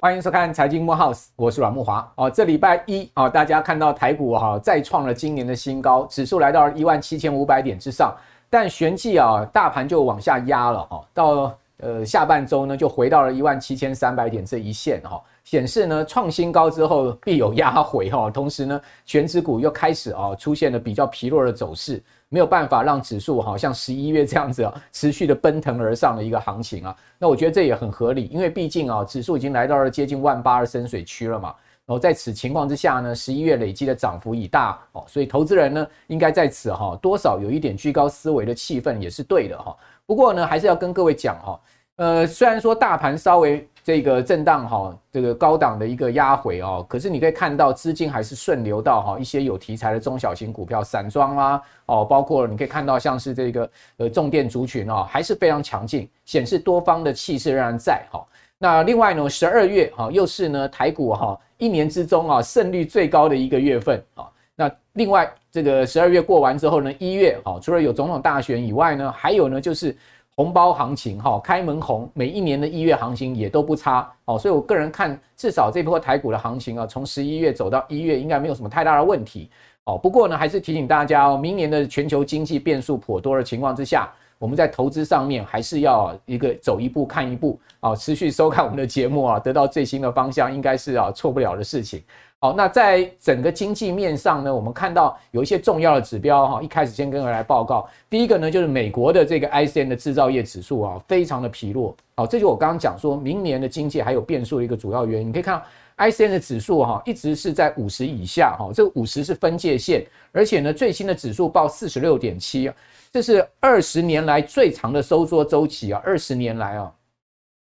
欢迎收看财经慕 House，我是阮木华。哦，这礼拜一啊，大家看到台股哈再创了今年的新高，指数来到了一万七千五百点之上，但旋即啊，大盘就往下压了哈，到呃下半周呢就回到了一万七千三百点这一线哈，显示呢创新高之后必有压回哈，同时呢全指股又开始啊出现了比较疲弱的走势。没有办法让指数好像十一月这样子啊，持续的奔腾而上的一个行情啊，那我觉得这也很合理，因为毕竟啊，指数已经来到了接近万八的深水区了嘛。然后在此情况之下呢，十一月累积的涨幅已大哦，所以投资人呢，应该在此哈多少有一点居高思维的气氛也是对的哈。不过呢，还是要跟各位讲哈，呃，虽然说大盘稍微。这个震荡哈，这个高档的一个压回哦，可是你可以看到资金还是顺流到哈一些有题材的中小型股票、散装啊哦，包括你可以看到像是这个呃重电族群哦，还是非常强劲，显示多方的气势仍然在哈。那另外呢，十二月哈又是呢台股哈一年之中啊胜率最高的一个月份啊。那另外这个十二月过完之后呢，一月哈除了有总统大选以外呢，还有呢就是。红包行情哈，开门红，每一年的一月行情也都不差哦，所以我个人看，至少这波台股的行情啊，从十一月走到一月，应该没有什么太大的问题哦。不过呢，还是提醒大家哦，明年的全球经济变数颇多的情况之下，我们在投资上面还是要一个走一步看一步啊，持续收看我们的节目啊，得到最新的方向，应该是啊错不了的事情。好，那在整个经济面上呢，我们看到有一些重要的指标哈。一开始先跟大家来报告，第一个呢就是美国的这个 ISM 的制造业指数啊，非常的疲弱。好，这就我刚刚讲说明年的经济还有变数的一个主要原因。你可以看到 ISM 的指数哈，一直是在五十以下哈，这五十是分界线，而且呢最新的指数报四十六点七，这是二十年来最长的收缩周期啊，二十年来啊，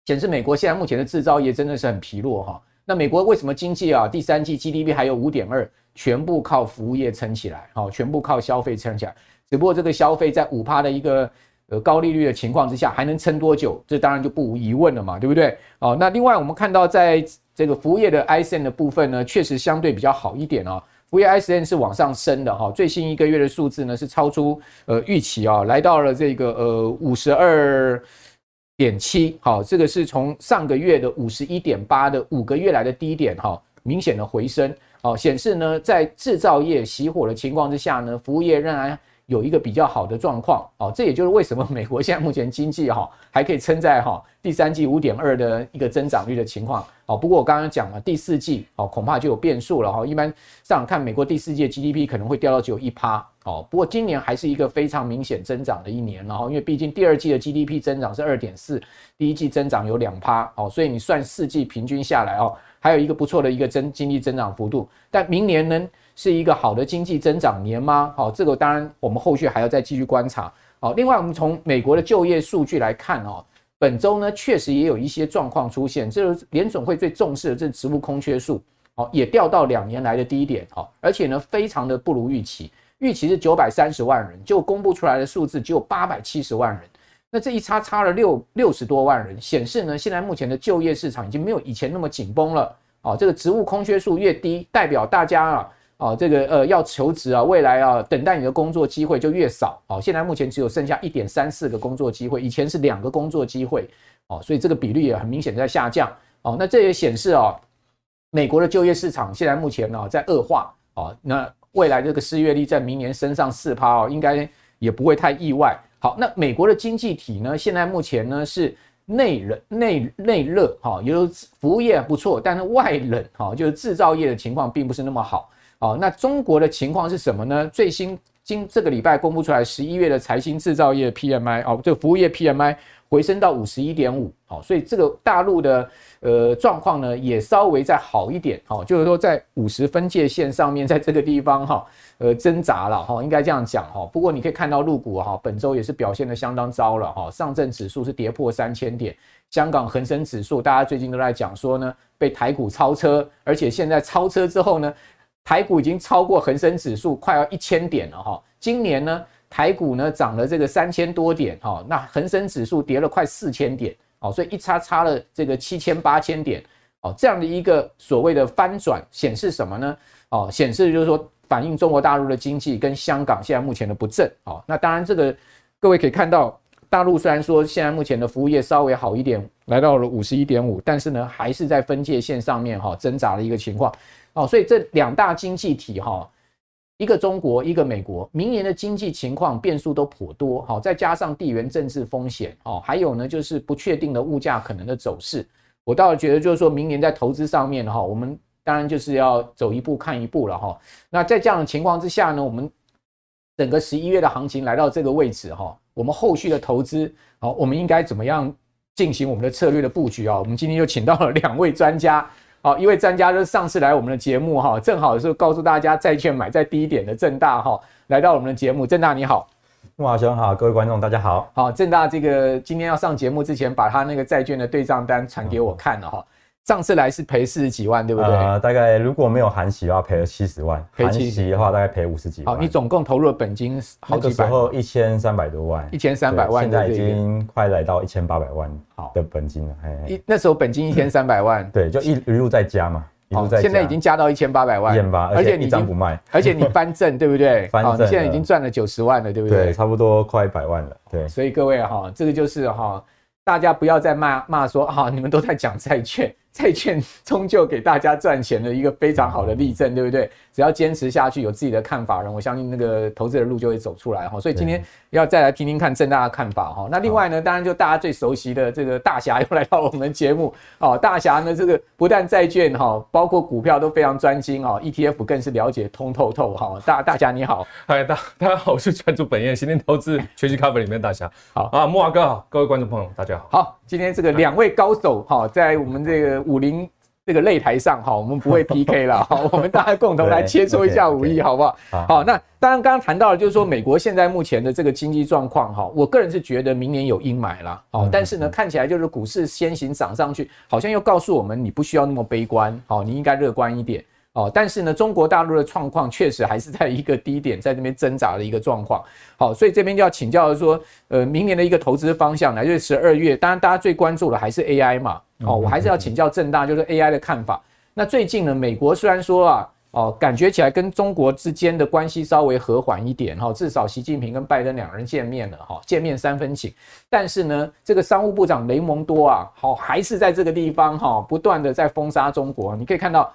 显示美国现在目前的制造业真的是很疲弱哈。那美国为什么经济啊第三季 GDP 还有五点二，全部靠服务业撑起来，好，全部靠消费撑起来。只不过这个消费在五趴的一个呃高利率的情况之下，还能撑多久？这当然就不无疑问了嘛，对不对？哦，那另外我们看到在这个服务业的 ISM 的部分呢，确实相对比较好一点哦。VISN 是往上升的哈，最新一个月的数字呢是超出呃预期啊，来到了这个呃五十二。点七，好，这个是从上个月的五十一点八的五个月来的低点，哈，明显的回升，好，显示呢，在制造业熄火的情况之下呢，服务业仍然有一个比较好的状况，哦，这也就是为什么美国现在目前经济哈还可以撑在哈第三季五点二的一个增长率的情况，哦，不过我刚刚讲了第四季哦恐怕就有变数了哈，一般上看美国第四季的 GDP 可能会掉到只有一趴。哦，不过今年还是一个非常明显增长的一年，然后因为毕竟第二季的 GDP 增长是二点四，第一季增长有两趴，哦，所以你算四季平均下来哦，还有一个不错的一个增经济增长幅度。但明年呢是一个好的经济增长年吗？好，这个当然我们后续还要再继续观察。好，另外我们从美国的就业数据来看哦，本周呢确实也有一些状况出现，这是联总会最重视的这职务空缺数，哦，也掉到两年来的低点，哦，而且呢非常的不如预期。预期是九百三十万人，就公布出来的数字只有八百七十万人，那这一差差了六六十多万人，显示呢，现在目前的就业市场已经没有以前那么紧绷了。哦，这个职务空缺数越低，代表大家啊，哦，这个呃要求职啊，未来啊等待你的工作机会就越少。哦，现在目前只有剩下一点三四个工作机会，以前是两个工作机会。哦，所以这个比率也很明显在下降。哦，那这也显示哦，美国的就业市场现在目前呢在恶化。哦，那。未来这个失业率在明年升上四趴哦，应该也不会太意外。好，那美国的经济体呢，现在目前呢是内冷内内热哈，也就是服务业不错，但是外冷哈，就是制造业的情况并不是那么好。哦，那中国的情况是什么呢？最新今这个礼拜公布出来十一月的财新制造业 PMI 哦，这服务业 PMI 回升到五十一点五，好，所以这个大陆的。呃，状况呢也稍微再好一点，哈，就是说在五十分界线上面，在这个地方哈，呃，挣扎了哈，应该这样讲哈。不过你可以看到陆股哈，本周也是表现得相当糟了哈。上证指数是跌破三千点，香港恒生指数大家最近都在讲说呢，被台股超车，而且现在超车之后呢，台股已经超过恒生指数快要一千点了哈。今年呢，台股呢涨了这个三千多点哈，那恒生指数跌了快四千点。哦，所以一差差了这个七千八千点，哦，这样的一个所谓的翻转显示什么呢？哦，显示就是说反映中国大陆的经济跟香港现在目前的不振。哦，那当然这个各位可以看到，大陆虽然说现在目前的服务业稍微好一点，来到了五十一点五，但是呢还是在分界线上面哈挣扎的一个情况。哦，所以这两大经济体哈。一个中国，一个美国，明年的经济情况变数都颇多，好，再加上地缘政治风险，哦，还有呢，就是不确定的物价可能的走势，我倒觉得就是说明年在投资上面哈，我们当然就是要走一步看一步了哈。那在这样的情况之下呢，我们整个十一月的行情来到这个位置哈，我们后续的投资，好，我们应该怎么样进行我们的策略的布局啊？我们今天就请到了两位专家。好，一位专家就是上次来我们的节目哈，正好是告诉大家债券买在低点的正大哈，来到我们的节目，正大你好，木华兄好，各位观众大家好。好，正大这个今天要上节目之前，把他那个债券的对账单传给我看了哈。上次来是赔四十几万，对不对？呃，大概如果没有含息的话，赔了七十万；含息的话，大概赔五十几万。好，你总共投入了本金好几百万，那个时候一千三百多万，一千三百万，现在已经快来到一千八百万好的本金了。一那时候本金一千三百万，对，就一一路在加嘛，一路在加。现在已经加到一千八百万，一千八，而且你一张不卖，而且你翻正，对不对？翻正，你现在已经赚了九十万了，对不对？对，差不多快一百万了。对，所以各位哈，这个就是哈，大家不要再骂骂说哈，你们都在讲债券。债券 终究给大家赚钱的一个非常好的例证，对不对？只要坚持下去，有自己的看法人，我相信那个投资的路就会走出来哈。所以今天要再来听听看郑大的看法哈。那另外呢，当然就大家最熟悉的这个大侠又来到我们节目哦。大侠呢，这个不但债券哈，包括股票都非常专精哦，ETF 更是了解通透透哈。大大侠你好，嗨大大家好，我是专注本业新天投资全息 cover 里面大侠。好啊，木华哥好，各位观众朋友大家好。好，今天这个两位高手哈，在我们这个武林。这个擂台上哈，我们不会 PK 了哈，我们大家共同来切磋一下 武艺，好不好？好，那当然刚刚谈到了，就是说美国现在目前的这个经济状况哈，我个人是觉得明年有阴霾了，哦，但是呢，看起来就是股市先行涨上去，好像又告诉我们你不需要那么悲观，哦，你应该乐观一点。哦，但是呢，中国大陆的状况确实还是在一个低点，在那边挣扎的一个状况。好，所以这边就要请教说，呃，明年的一个投资方向，来就是十二月，当然大家最关注的还是 AI 嘛。哦，我还是要请教正大，就是 AI 的看法。那最近呢，美国虽然说啊，哦，感觉起来跟中国之间的关系稍微和缓一点，哈，至少习近平跟拜登两人见面了，哈，见面三分情。但是呢，这个商务部长雷蒙多啊，好，还是在这个地方哈，不断的在封杀中国。你可以看到。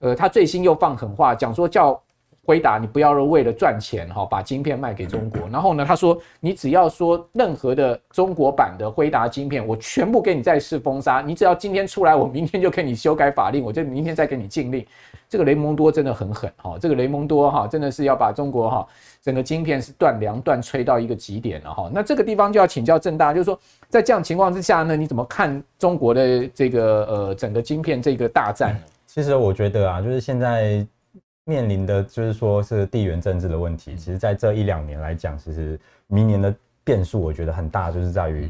呃，他最新又放狠话，讲说叫辉达你不要为了赚钱哈，把晶片卖给中国。然后呢，他说你只要说任何的中国版的辉达晶片，我全部给你再次封杀。你只要今天出来，我明天就给你修改法令，我就明天再给你禁令。这个雷蒙多真的很狠哈，这个雷蒙多哈真的是要把中国哈整个晶片是断粮断炊到一个极点了哈。那这个地方就要请教正大，就是说在这样情况之下呢，你怎么看中国的这个呃整个晶片这个大战？其实我觉得啊，就是现在面临的就是说是地缘政治的问题。其实，在这一两年来讲，其实明年的变数我觉得很大，就是在于，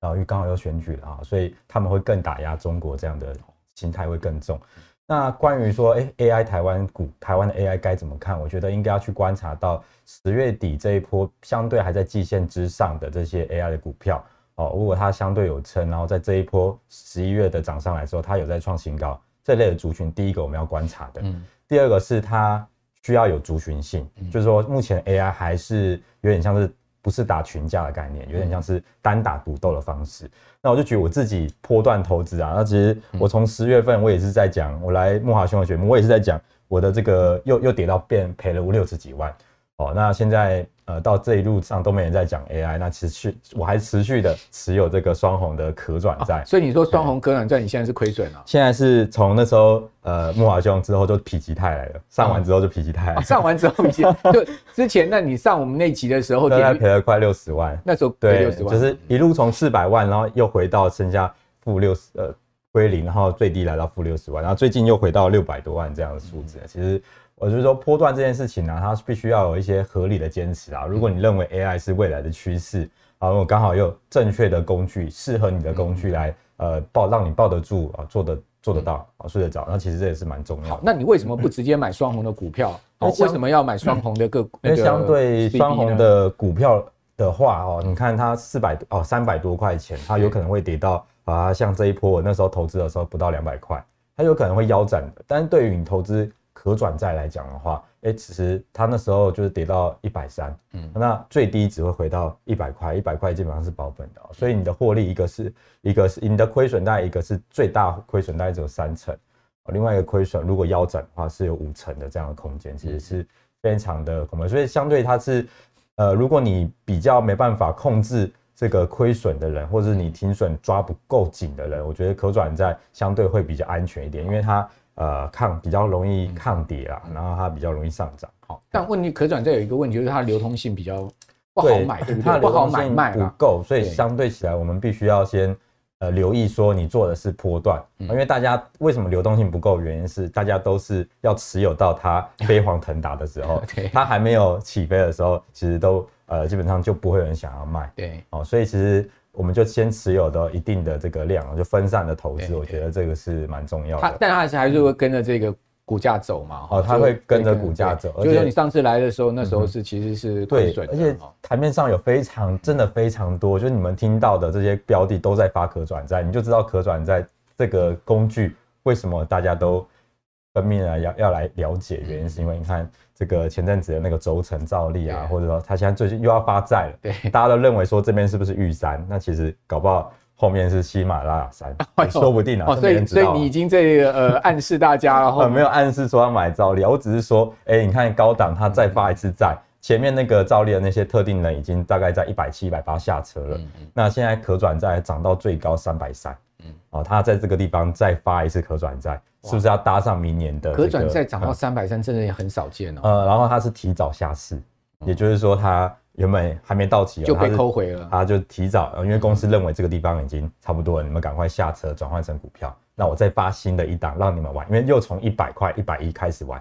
然后因为刚好要选举了啊，所以他们会更打压中国，这样的心态会更重。那关于说，哎，AI 台湾股，台湾的 AI 该怎么看？我觉得应该要去观察到十月底这一波相对还在季线之上的这些 AI 的股票哦，如果它相对有撑，然后在这一波十一月的涨上来之后，它有在创新高。这类的族群，第一个我们要观察的，嗯，第二个是它需要有族群性，嗯，就是说目前 AI 还是有点像是不是打群架的概念，有点像是单打独斗的方式。那我就举我自己波段投资啊，那其实我从十月份我也是在讲，我来木华兄的节目，我也是在讲我的这个又又跌到变赔了五六十几万哦，那现在。呃，到这一路上都没人在讲 AI，那持续我还持续的持有这个双红的可转债，所以你说双红可转债你现在是亏损了？现在是从那时候呃木华兄之后就否极泰来了，上完之后就否极泰来了，上完之后就就之前那你上我们那集的时候，大概赔了快六十万，那时候赔六十万，就是一路从四百万，然后又回到剩下负六十呃归零，然后最低来到负六十万，然后最近又回到六百多万这样的数字，其实。我就是说，波段这件事情呢、啊，它必须要有一些合理的坚持啊。如果你认为 AI 是未来的趋势，啊，我刚好有正确的工具，适合你的工具来，呃，抱让你抱得住啊，做得做得到啊，睡得着。那其实这也是蛮重要的。好，那你为什么不直接买双红的股票？哦，为什么要买双红的个股？因为相对双红的股票的话，哦，你看它四百哦三百多块钱，它有可能会跌到啊，像这一波我那时候投资的时候不到两百块，它有可能会腰斩的。但是对于你投资。可转债来讲的话，哎，其实它那时候就是跌到一百三，嗯，那最低只会回到一百块，一百块基本上是保本的，所以你的获利一个是一个是你的亏损大概一个是最大亏损大概只有三成，另外一个亏损如果腰斩的话是有五成的这样的空间，其实是非常的恐怖，所以相对它是，呃，如果你比较没办法控制。这个亏损的人，或者是你停损抓不够紧的人，我觉得可转债相对会比较安全一点，因为它呃抗比较容易抗跌啊，然后它比较容易上涨。好，但问题可转债有一个问题，就是它流通性比较不好买，对不对？它不好买卖不够，所以相对起来我们必须要先呃留意说你做的是波段，因为大家为什么流动性不够？原因是大家都是要持有到它飞黄腾达的时候，它还没有起飞的时候，其实都。呃，基本上就不会有人想要卖，对，哦，所以其实我们就先持有的一定的这个量，就分散的投资，我觉得这个是蛮重要的。它但它还是还是会跟着这个股价走嘛，哦，它会跟着股价走。就是说你上次来的时候，那时候是其实是亏损，而且台面上有非常真的非常多，就是你们听到的这些标的都在发可转债，你就知道可转债这个工具为什么大家都分命啊要要来了解，原因是因为你看。这个前阵子的那个轴承造利啊，或者说他现在最近又要发债了，对，大家都认为说这边是不是玉山？那其实搞不好后面是喜马拉雅山，说不定啊。所以所以你已经这个呃暗示大家了，呃没有暗示说要买造利，我只是说，哎，你看高档它再发一次债，前面那个造利的那些特定人已经大概在一百七、一百八下车了，那现在可转债涨到最高三百三。嗯，哦，他在这个地方再发一次可转债，是不是要搭上明年的、这个、可转债涨到三百三，真的也很少见哦。呃，然后他是提早下市，也就是说他原本还没到期就被扣回了，他就提早，因为公司认为这个地方已经差不多了，你们赶快下车转换成股票，那我再发新的一档让你们玩，因为又从一百块、一百一开始玩。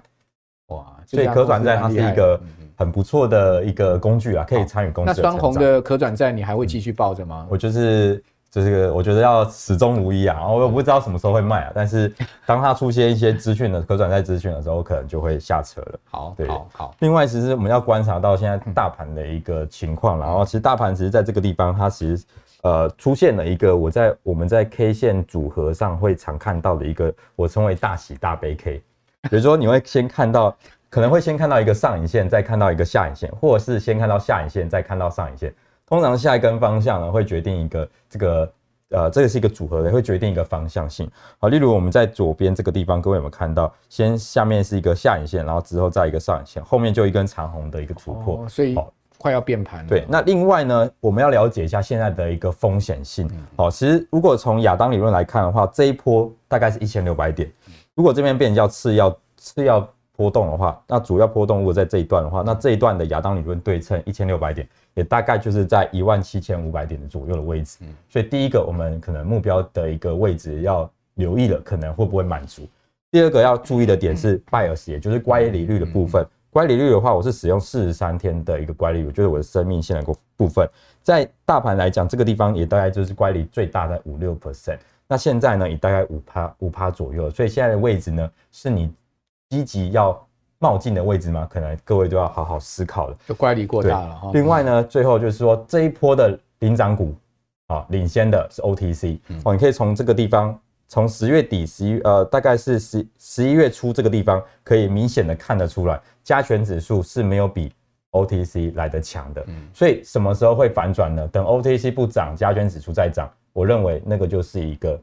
哇，所以可转债它是一个很不错的一个工具啊，可以参与公司。那双红的可转债你还会继续抱着吗？嗯、我就是。这个我觉得要始终如一啊，我也不知道什么时候会卖啊，但是当它出现一些资讯的 可转债资讯的时候，我可能就会下车了。好，对，好，好。另外，其实我们要观察到现在大盘的一个情况，然后其实大盘其实在这个地方，它其实呃出现了一个我在我们在 K 线组合上会常看到的一个我称为大喜大悲 K，比如说你会先看到，可能会先看到一个上影线，再看到一个下影线，或者是先看到下影线，再看到上影线。通常下一根方向呢，会决定一个这个呃，这个是一个组合的，会决定一个方向性。好，例如我们在左边这个地方，各位有没有看到？先下面是一个下影线，然后之后再一个上影线，后面就一根长红的一个突破，哦、所以快要变盘了。对，那另外呢，我们要了解一下现在的一个风险性。好，其实如果从亚当理论来看的话，这一波大概是一千六百点。如果这边变叫次要次要波动的话，那主要波动如果在这一段的话，那这一段的亚当理论对称一千六百点，也大概就是在一万七千五百点的左右的位置。所以第一个我们可能目标的一个位置要留意了，可能会不会满足。第二个要注意的点是 bias，也就是乖离率的部分。乖离率的话，我是使用四十三天的一个乖离率，就是我的生命线的部分。在大盘来讲，这个地方也大概就是乖离最大的五六 percent。那现在呢，也大概五趴五趴左右。所以现在的位置呢，是你。积极要冒进的位置吗？可能各位都要好好思考了。就乖离过大了哈。另外呢，最后就是说这一波的领涨股啊，领先的是 OTC 哦。你可以从这个地方，从十月底十一呃，大概是十十一月初这个地方，可以明显的看得出来，加权指数是没有比 OTC 来得强的。所以什么时候会反转呢？等 OTC 不涨，加权指数再涨，我认为那个就是一个。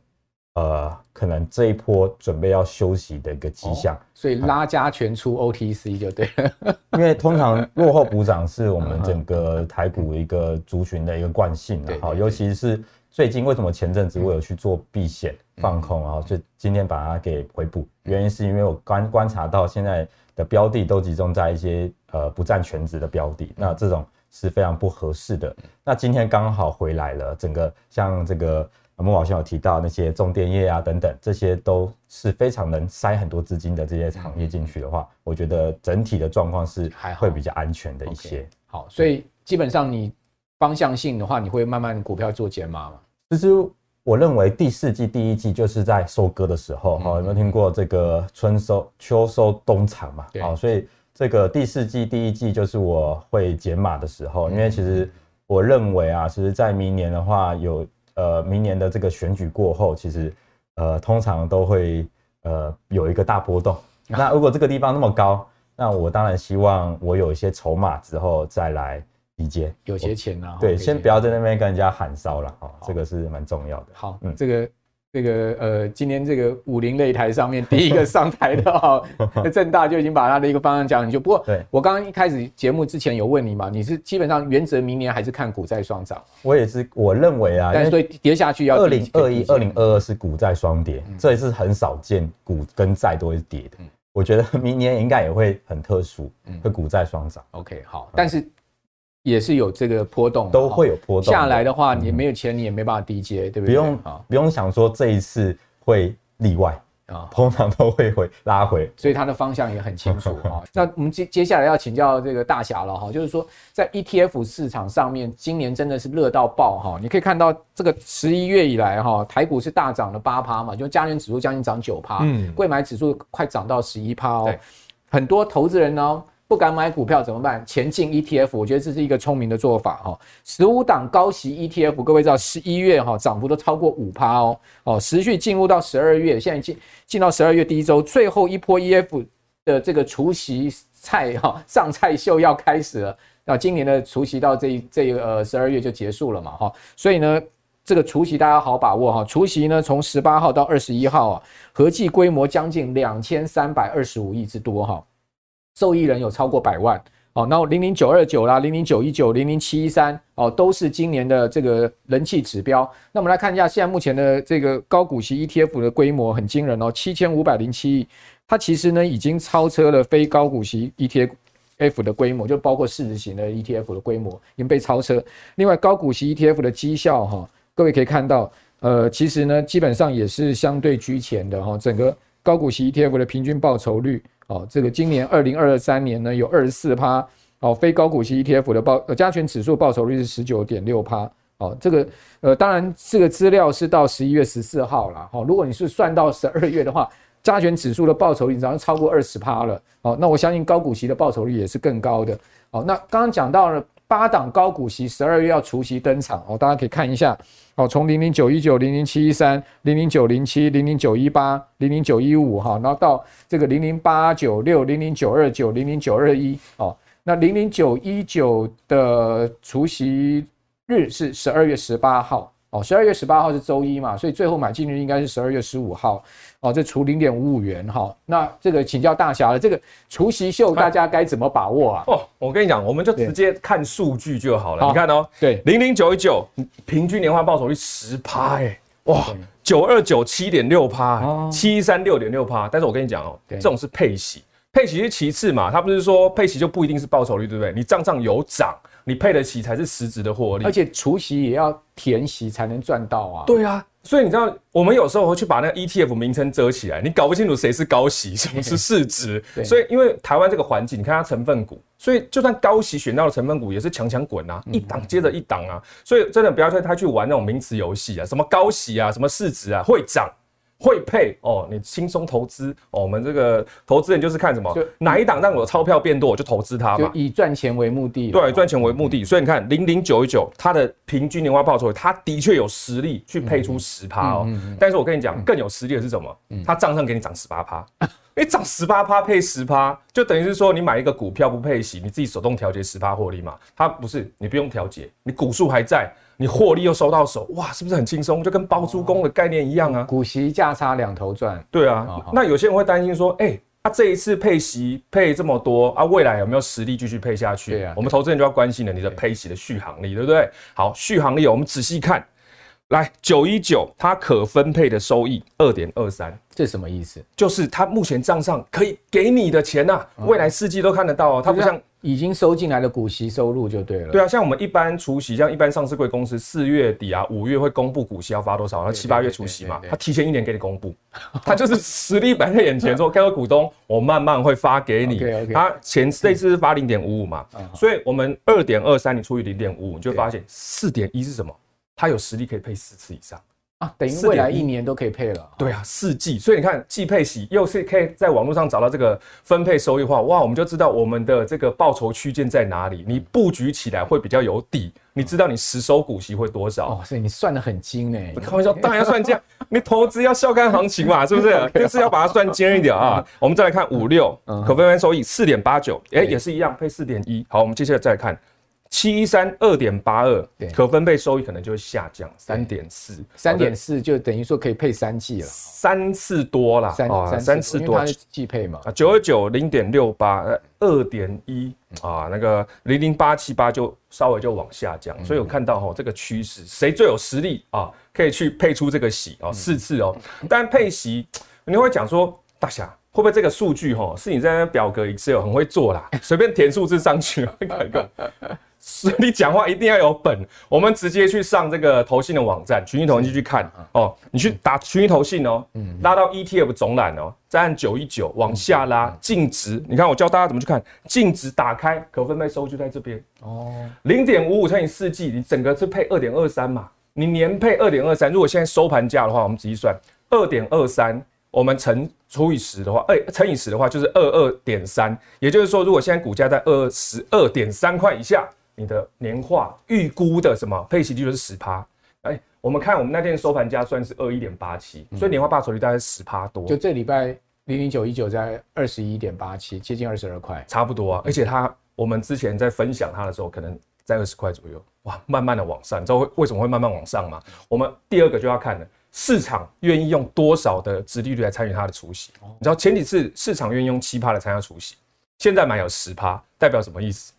呃，可能这一波准备要休息的一个迹象，哦，所以拉加全出 OTC 就对了。因为通常 落后补涨是我们整个台股一个族群的一个惯性的，好，尤其是最近为什么前阵子我有去做避险放空，然后就今天把它给回补，原因是因为我观观察到现在的标的都集中在一些呃不占全值的标的，那这种是非常不合适的。那今天刚好回来了，整个像这个。莫老师有提到那些重电业啊等等，这些都是非常能塞很多资金的这些行业进去的话，嗯、我觉得整体的状况是还会比较安全的一些。Okay, 好，所以基本上你方向性的话，你会慢慢股票做减码吗？其实我认为第四季、第一季就是在收割的时候，哈、嗯，有没有听过这个春收、秋收、冬藏嘛？好，所以这个第四季、第一季就是我会减码的时候，因为其实我认为啊，其实在明年的话有。呃，明年的这个选举过后，其实呃，通常都会呃有一个大波动，那如果这个地方那么高，那我当然希望我有一些筹码之后再来理解，有些钱呢、啊。对，先不要在那边跟人家喊烧了哈，这个是蛮重要的。好，嗯，这个。这个呃，今天这个武林擂台上面第一个 上台的哈，正大就已经把他的一个方向讲很久。不过，对我刚刚一开始节目之前有问你嘛，你是基本上原则明年还是看股债双涨？我也是，我认为啊，但是所以跌下去要二零二一、二零二二是股债双跌，嗯、这也是很少见，股跟债都会跌的。嗯、我觉得明年应该也会很特殊，嗯，会股债双涨。OK，好，但是。也是有这个波动，都会有波动。下来的话，你没有钱，你也没办法低接，对不对？不用啊，不用想说这一次会例外啊，通常都会会拉回，所以它的方向也很清楚啊。那我们接接下来要请教这个大侠了哈，就是说在 ETF 市场上面，今年真的是热到爆哈。你可以看到这个十一月以来哈，台股是大涨了八趴嘛，就加权指数将近涨九趴，嗯，贵买指数快涨到十一趴哦，很多投资人呢。不敢买股票怎么办？前进 ETF，我觉得这是一个聪明的做法哈。十五档高息 ETF，各位知道十一月哈涨幅都超过五趴哦哦，持续进入到十二月，现在进进到十二月第一周，最后一波 EF 的这个除夕菜哈上菜秀要开始了。那今年的除夕到这这呃十二月就结束了嘛哈，所以呢这个除夕大家好把握哈。除夕呢从十八号到二十一号啊，合计规模将近两千三百二十五亿之多哈。受益人有超过百万哦，然后零零九二九啦，零零九一九，零零七一三哦，都是今年的这个人气指标。那我们来看一下，现在目前的这个高股息 ETF 的规模很惊人哦，七千五百零七亿，它其实呢已经超车了非高股息 ETF 的规模，就包括市值型的 ETF 的规模已经被超车。另外，高股息 ETF 的绩效哈，各位可以看到，呃，其实呢基本上也是相对居前的哈，整个高股息 ETF 的平均报酬率。哦，这个今年二零二三年呢有二十四趴，哦，非高股息 ETF 的报呃加权指数报酬率是十九点六趴，哦，这个呃当然这个资料是到十一月十四号了，哦，如果你是算到十二月的话，加权指数的报酬率早就超过二十趴了，哦，那我相信高股息的报酬率也是更高的，哦，那刚刚讲到了。八档高股息十二月要除息登场哦，大家可以看一下哦，从零零九一九、零零七一三、零零九零七、零零九一八、零零九一五哈，然后到这个零零八九六、零零九二九、零零九二一哦，那零零九一九的除息日是十二月十八号。哦，十二月十八号是周一嘛，所以最后买进日应该是十二月十五号。哦，这除零点五五元哈，那这个请教大侠了，这个除夕秀大家该怎么把握啊？哦，我跟你讲，我们就直接看数据就好了。你看哦，对，零零九一九平均年化报酬率十趴哎，哇，九二九七点六趴，七三六点六趴。但是我跟你讲哦，对这种是配息，配息是其次嘛，它不是说配息就不一定是报酬率，对不对？你账上有涨。你配得起才是实质的获利，而且除息也要填息才能赚到啊。对啊，所以你知道，我们有时候会去把那个 ETF 名称遮起来，你搞不清楚谁是高息，什么是市值。所以，因为台湾这个环境，你看它成分股，所以就算高息选到的成分股也是强强滚啊，一档接着一档啊。所以真的不要太太去玩那种名词游戏啊，什么高息啊，什么市值啊，会涨。会配哦，你轻松投资哦。我们这个投资人就是看什么，就哪一档让我的钞票变多，我就投资它嘛。以赚钱为目的。对，赚钱为目的。所以你看零零九一九，它的平均年化报酬，它的确有实力去配出十趴哦。嗯嗯嗯、但是我跟你讲，更有实力的是什么？它账上给你涨十八趴，你涨十八趴配十趴，就等于是说你买一个股票不配息，你自己手动调节十趴获利嘛。它不是，你不用调节，你股数还在。你获利又收到手，哇，是不是很轻松？就跟包租公的概念一样啊。股息价差两头赚。对啊，那有些人会担心说，哎、欸，他、啊、这一次配息配这么多啊，未来有没有实力继续配下去？对啊，我们投资人就要关心了，你的配息的续航力，对不对？好，续航力，我们仔细看，来九一九，它可分配的收益二点二三，这是什么意思？就是它目前账上可以给你的钱呐、啊，未来四季都看得到哦，它不像。已经收进来的股息收入就对了。对啊，像我们一般除息，像一般上市贵公司，四月底啊、五月会公布股息要发多少，然后七八月除息嘛，他提前一年给你公布，他就是实力摆在眼前，说各位股东，我慢慢会发给你。他前这次是发零点五五嘛，所以我们二点二三你除以零点五五，你就发现四点一是什么？他有实力可以配四次以上。啊，等于未来一年都可以配了。对啊，四季，所以你看季配息又是可以在网络上找到这个分配收益化，哇，我们就知道我们的这个报酬区间在哪里，你布局起来会比较有底，你知道你实收股息会多少。哦，所以你算的很精呢。开玩笑，当然要算这样，你投资要笑看行情嘛，是不是？就是要把它算尖一点啊。我们再来看五六可分配收益四点八九，哎，也是一样配四点一。好，我们接下来再来看。七一三二点八二，可分配收益可能就会下降三点四，三点四就等于说可以配三季了，三次多了，三三次多，季配嘛，啊九二九零点六八，二点一啊，那个零零八七八就稍微就往下降，所以我看到哈这个趋势，谁最有实力啊，可以去配出这个息哦，四次哦，但配息你会讲说大侠会不会这个数据哈是你在那表格 Excel 很会做啦，随便填数字上去，看看。所以 你讲话一定要有本，我们直接去上这个投信的网站，群益投信去看哦。你去打群益投信哦，拉到 ETF 总览哦，再按九一九往下拉净值。你看我教大家怎么去看净值，打开可分配收就在这边哦。零点五五乘以四季，你整个是配二点二三嘛？你年配二点二三，如果现在收盘价的话，我们仔细算二点二三，我们乘除以十的话，哎，乘以十的话就是二二点三。也就是说，如果现在股价在二十二点三块以下。你的年化预估的什么配息率就是十趴，哎，我们看我们那天收盘价算是二一点八七，所以年化报酬率大概是十趴多。就这礼拜零零九一九在二十一点八七，接近二十二块，差不多啊。而且它我们之前在分享它的时候，可能在二十块左右，哇，慢慢的往上，你知道为什么会慢慢往上吗？我们第二个就要看了，市场愿意用多少的殖利率来参与它的除息。你知道前几次市场愿意用七趴来参加除息，现在买有十趴，代表什么意思？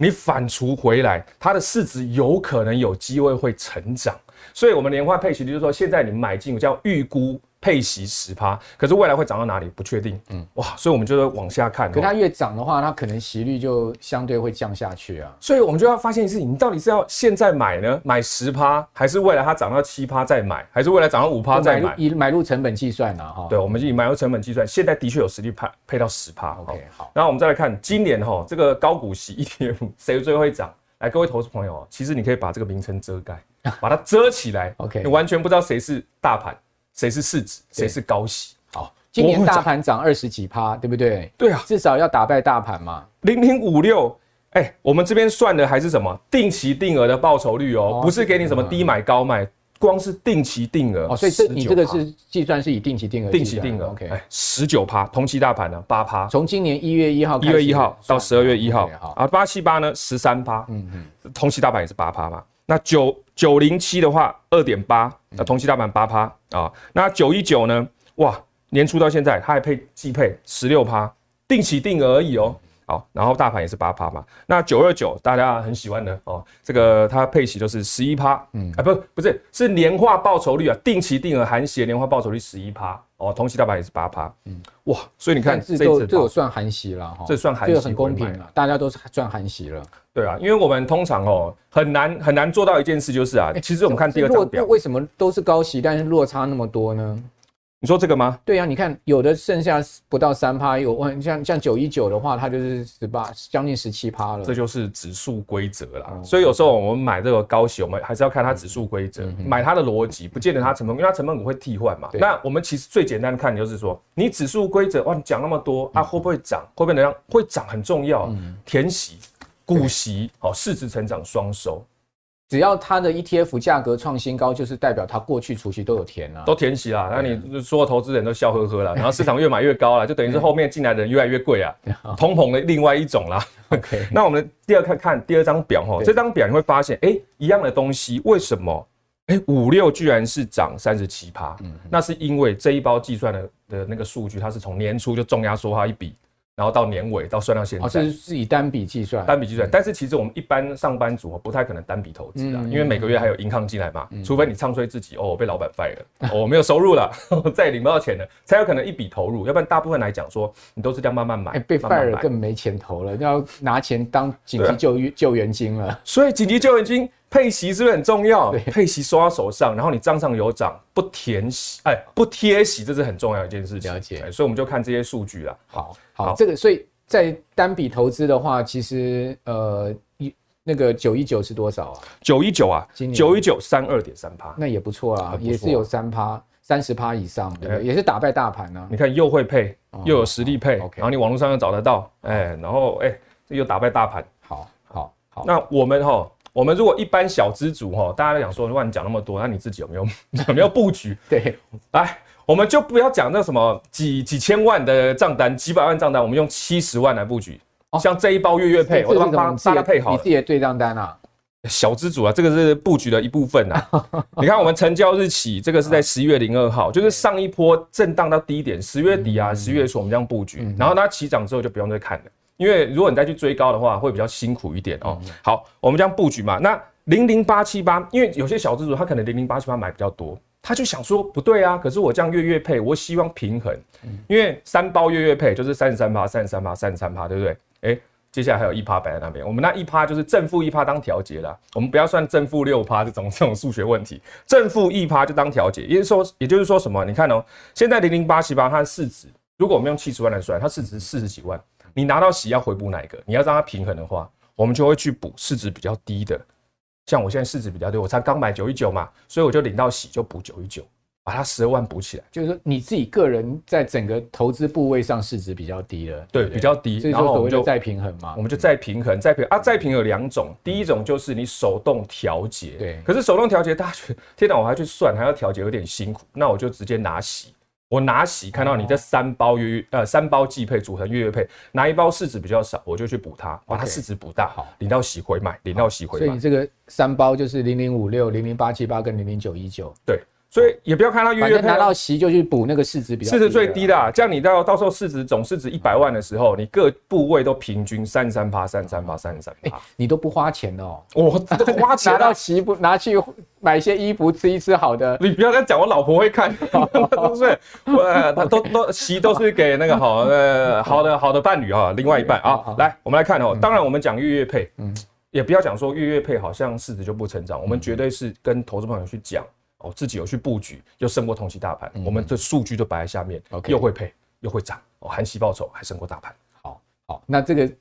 你反刍回来，它的市值有可能有机会会成长，所以我们年化配息就是说，现在你买进我叫预估。配息十趴，可是未来会涨到哪里不确定。嗯，哇，所以我们就会往下看。可它越涨的话，它可能息率就相对会降下去啊。所以我们就要发现一件事情：你到底是要现在买呢，买十趴，还是未来它涨到七趴再买，还是未来涨到五趴再买？以买入成本计算呢？哈，对，我们以买入成本计算，现在的确有实力配配到十趴。OK，好。然后我们再来看今年哈，这个高股息 ETF 谁最会涨？来，各位投资朋友，其实你可以把这个名称遮盖，把它遮起来。OK，你完全不知道谁是大盘。谁是市值，谁是高息？好，今年大盘涨二十几趴，对不对？对啊，至少要打败大盘嘛。零零五六，哎，我们这边算的还是什么定期定额的报酬率哦，不是给你什么低买高卖，光是定期定额。哦，所以这你这个是计算是以定期定额，定期定额。OK，哎，十九趴，同期大盘呢八趴。从今年一月一号，一月一号到十二月一号，啊，八七八呢十三趴，嗯嗯，同期大盘也是八趴嘛。那九九零七的话，二点八，那同期大盘八趴啊。那九一九呢？哇，年初到现在，它还配季配十六趴，定期定额而已哦。好，然后大盘也是八趴嘛。那九二九大家很喜欢的哦，这个它配息都是十一趴，嗯啊不不是是年化报酬率啊，定期定额含息年化报酬率十一趴哦，同期大盘也是八趴，嗯哇，所以你看这这这有算含息了哈，这算含息，这个很公平了，大家都是赚含息了。对啊，因为我们通常哦很难很难做到一件事，就是啊，其实我们看第二张表，为什么都是高息，但是落差那么多呢？你说这个吗？对啊，你看有的剩下不到三趴，有像像九一九的话，它就是十八，将近十七趴了。这就是指数规则啦。嗯、所以有时候我们买这个高息，我们还是要看它指数规则，嗯、买它的逻辑，不见得它成本，因为它成本股会替换嘛。那我们其实最简单的看就是说，你指数规则哇，你讲那么多，它、啊、会不会涨？会不会怎样？会涨很重要。嗯、填息、股息、好对市值成长双收。只要它的 ETF 价格创新高，就是代表它过去除息都有填啊，都填息啦。那你所有投资人都笑呵呵了，然后市场越买越高了，就等于是后面进来的人越来越贵啊，通膨的另外一种啦。OK，那我们第二看看第二张表哈，这张表你会发现，哎，一样的东西，为什么？哎，五六居然是涨三十七趴，那是因为这一包计算的的那个数据，它是从年初就重压缩它一笔。然后到年尾，到算到现在，这是以单笔计算，单笔计算。但是其实我们一般上班族不太可能单笔投资啊，因为每个月还有银行进来嘛，除非你唱衰自己哦，被老板 fire 了，哦，没有收入了，再也领不到钱了，才有可能一笔投入。要不然大部分来讲说，你都是这样慢慢买，被 fire 了更没钱投了，要拿钱当紧急救援救援金了。所以紧急救援金配息是不是很重要？配息收到手上，然后你账上有涨，不填息，哎，不贴息，这是很重要一件事情。了解，所以我们就看这些数据了。好。好，这个所以在单笔投资的话，其实呃，一那个九一九是多少啊？九一九啊，九一九三二点三趴，那也不错啊，也是有三趴。三十趴以上，对不对？也是打败大盘呢。你看又会配，又有实力配，然后你网络上又找得到，哎，然后哎，又打败大盘。好，好，好。那我们哈，我们如果一般小资族哈，大家都想说，如果你讲那么多，那你自己有没有 有没有布局？对，来，我们就不要讲那什么几几千万的账单，几百万账单，我们用七十万来布局。像这一包月月配，我都帮大家配好，你自己的对账单啊。小资主啊，这个是布局的一部分啊。你看，我们成交日起，这个是在十一月零二号，就是上一波震荡到低点，十月底啊，十月初我们这样布局，然后它起涨之后就不用再看了，因为如果你再去追高的话，会比较辛苦一点哦。好，我们这样布局嘛。那零零八七八，因为有些小资主他可能零零八七八买比较多，他就想说不对啊，可是我这样月月配，我希望平衡，因为三包月月配就是三十三趴，三十三趴，三十三趴，对不对？哎。接下来还有一趴摆在那边，我们那一趴就是正负一趴当调节啦，我们不要算正负六趴这种这种数学问题，正负一趴就当调节，也就是说，也就是说什么？你看哦，现在零零八七八它的市值，如果我们用七十万来算，它市值四十几万，你拿到息要回补哪一个？你要让它平衡的话，我们就会去补市值比较低的，像我现在市值比较低，我才刚买九一九嘛，所以我就领到息就补九一九。把它十二万补起来，就是说你自己个人在整个投资部位上市值比较低了，对，比较低，然后我们就再平衡嘛，我们就再平衡，再平衡啊，再平衡有两种，第一种就是你手动调节，对，可是手动调节大家觉得天哪，我还要去算，还要调节有点辛苦，那我就直接拿息，我拿洗看到你这三包月呃三包季配组成月月配，哪一包市值比较少，我就去补它，把它市值补大，好，领到喜回买，领到喜回买，所以你这个三包就是零零五六、零零八七八跟零零九一九，对。所以也不要看到月月配拿到息就去补那个市值比较市值最低的，啊，这样你到到时候市值总市值一百万的时候，你各部位都平均三十三趴、三十三趴、三十三趴，你都不花钱哦，我都花钱拿到息不拿去买一些衣服吃一吃好的，你不要再讲，我老婆会看，是不是？呃，都都息都是给那个好呃好的好的伴侣啊，另外一半啊，来我们来看哦，当然我们讲月月配，嗯，也不要讲说月月配好像市值就不成长，我们绝对是跟投资朋友去讲。哦，自己有去布局，又胜过同期大盘，嗯、我们的数据都摆在下面.又会配，又会涨，哦，含息报酬还胜过大盘。好，好，那这个，